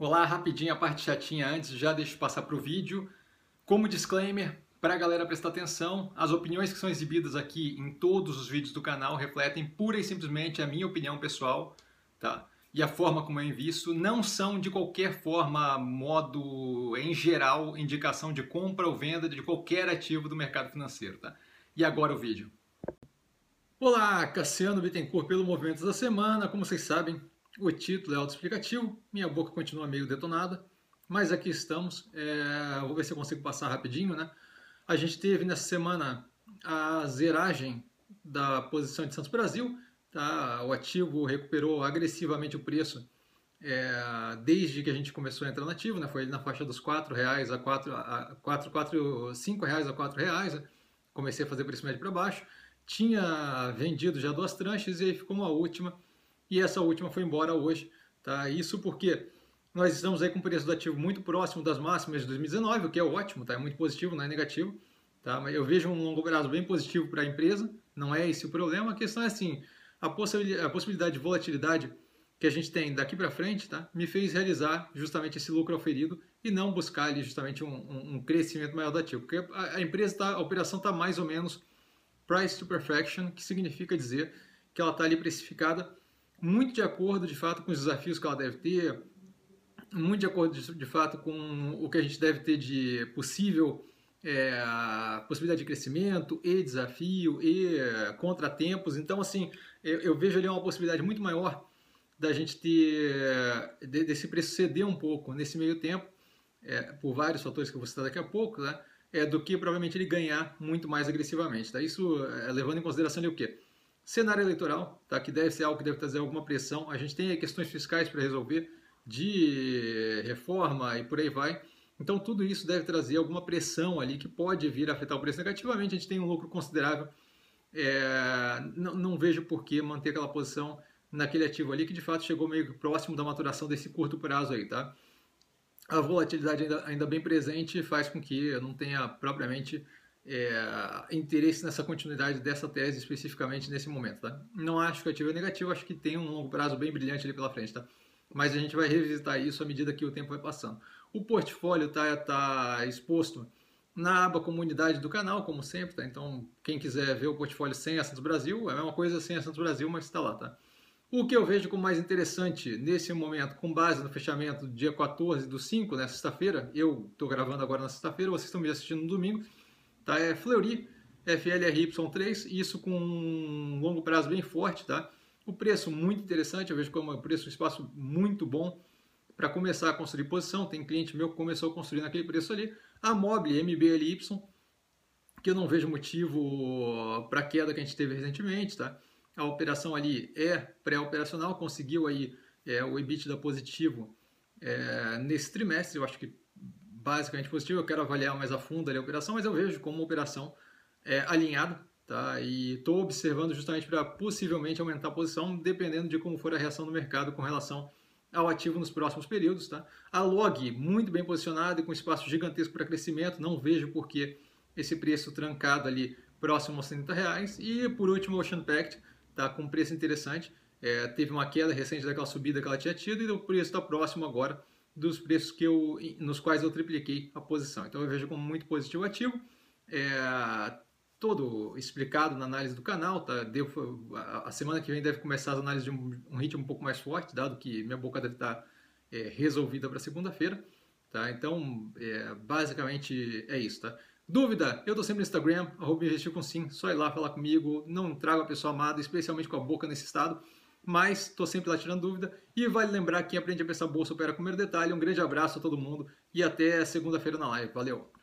Olá, rapidinho a parte chatinha antes, já deixo passar para o vídeo. Como disclaimer, para a galera prestar atenção, as opiniões que são exibidas aqui em todos os vídeos do canal refletem pura e simplesmente a minha opinião pessoal, tá? E a forma como eu invisto não são de qualquer forma, modo em geral, indicação de compra ou venda de qualquer ativo do mercado financeiro, tá? E agora o vídeo. Olá, Cassiano Bittencourt pelo Movimentos da Semana. Como vocês sabem, o título é autoexplicativo, minha boca continua meio detonada, mas aqui estamos. É, vou ver se eu consigo passar rapidinho, né? A gente teve nessa semana a zeragem da posição de Santos Brasil, tá? O ativo recuperou agressivamente o preço é, desde que a gente começou a entrar no ativo, né? Foi na faixa dos R$ reais a quatro a quatro quatro cinco reais a quatro reais. Né? Comecei a fazer preço médio para baixo. Tinha vendido já duas tranches e aí ficou uma última e essa última foi embora hoje. Tá? Isso porque nós estamos aí com o preço do ativo muito próximo das máximas de 2019, o que é ótimo, tá? é muito positivo, não é negativo. Tá? Mas eu vejo um longo prazo bem positivo para a empresa, não é esse o problema. A questão é assim, a possibilidade, a possibilidade de volatilidade que a gente tem daqui para frente, tá? me fez realizar justamente esse lucro oferido e não buscar ali justamente um, um crescimento maior do ativo, porque a, a empresa tá, a operação está mais ou menos price to perfection, que significa dizer que ela está ali precificada muito de acordo, de fato, com os desafios que ela deve ter, muito de acordo, de, fato, com o que a gente deve ter de possível é, possibilidade de crescimento e desafio e contratempos. Então, assim, eu, eu, vejo ali uma possibilidade muito maior da gente ter de, desse preço ceder um pouco nesse meio tempo, é, por vários fatores que eu vou citar daqui a pouco, né? É, do que provavelmente ele ganhar muito mais agressivamente. Tá? Isso é, levando em consideração ali, o quê? Cenário eleitoral, tá? que deve ser algo que deve trazer alguma pressão. A gente tem questões fiscais para resolver, de reforma e por aí vai. Então, tudo isso deve trazer alguma pressão ali que pode vir a afetar o preço negativamente. A gente tem um lucro considerável. É, não, não, vejo por que manter aquela posição naquele ativo ali, que de fato chegou meio próximo da maturação desse curto prazo aí, tá? A volatilidade ainda, ainda bem presente faz com que eu não tenha propriamente é, interesse nessa continuidade dessa tese especificamente nesse momento, tá? Não acho que o ativo é negativo, acho que tem um longo prazo bem brilhante ali pela frente, tá? Mas a gente vai revisitar isso à medida que o tempo vai passando. O portfólio tá, tá exposto na aba comunidade do canal, como sempre, tá? Então, quem quiser ver o portfólio sem a Santos Brasil, é a mesma coisa sem a Santos Brasil, mas está lá, tá? O que eu vejo como mais interessante nesse momento, com base no fechamento do dia 14 do 5, né, sexta-feira, eu estou gravando agora na sexta-feira, vocês estão me assistindo no domingo, Tá? É Fleury FLRY3, isso com um longo prazo bem forte, tá? O preço muito interessante, eu vejo como um preço, um espaço muito bom para começar a construir posição. Tem cliente meu que começou a construir naquele preço ali. A Mobile MBLY, que eu não vejo motivo para a queda que a gente teve recentemente, tá? A operação ali é pré-operacional, conseguiu aí é, o EBITDA positivo é, nesse trimestre, eu acho que basicamente positivo. Eu quero avaliar mais a fundo a operação, mas eu vejo como uma operação é, alinhada. Tá? E estou observando justamente para possivelmente aumentar a posição, dependendo de como for a reação do mercado com relação ao ativo nos próximos períodos. Tá? A log muito bem posicionada e com espaço gigantesco para crescimento, não vejo por que esse preço trancado ali próximo aos 30 reais. E por último, o Ocean Pact, tá? com preço interessante. É, teve uma queda recente daquela subida que ela tinha tido e o preço está próximo agora dos preços que eu, nos quais eu tripliquei a posição. Então eu vejo como muito positivo ativo. É, todo explicado na análise do canal. Tá? Devo, a semana que vem deve começar as análises de um, um ritmo um pouco mais forte, dado que minha boca deve estar é, resolvida para segunda-feira. Tá? Então, é, basicamente é isso. Tá? Dúvida? Eu estou sempre no Instagram, arroba investir com sim, só ir lá falar comigo. Não trago a pessoa amada, especialmente com a boca nesse estado mas estou sempre lá tirando dúvida. E vale lembrar que quem aprende a pensar bolsa opera com o primeiro detalhe. Um grande abraço a todo mundo e até segunda-feira na live. Valeu!